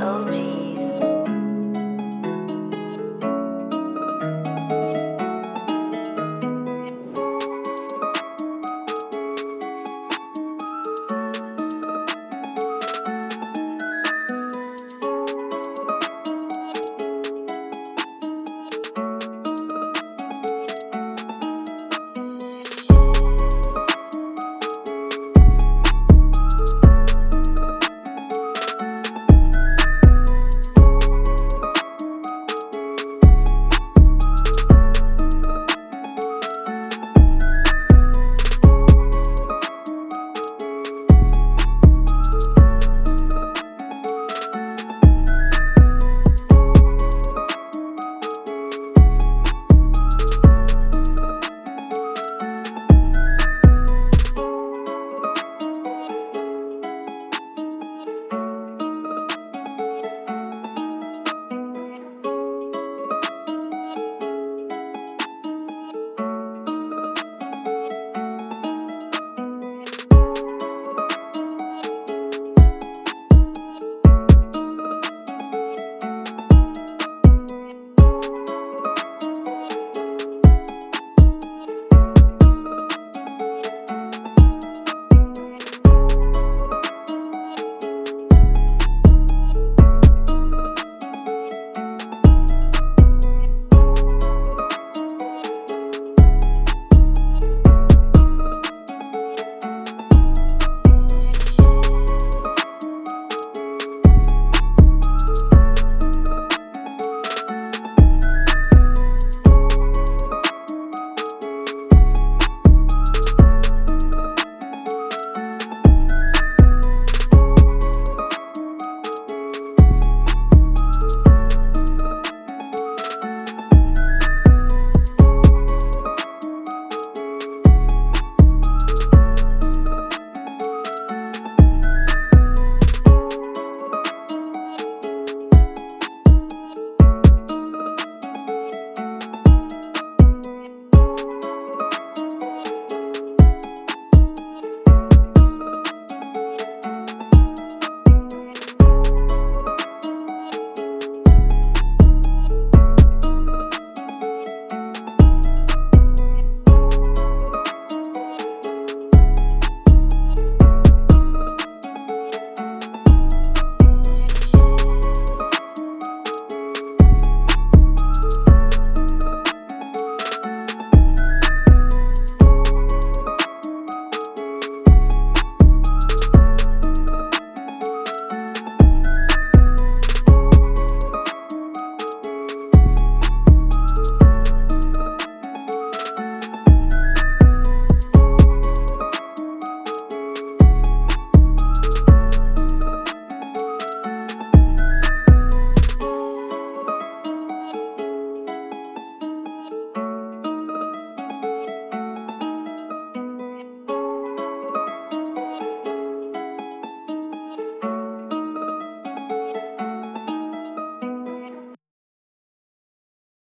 OG.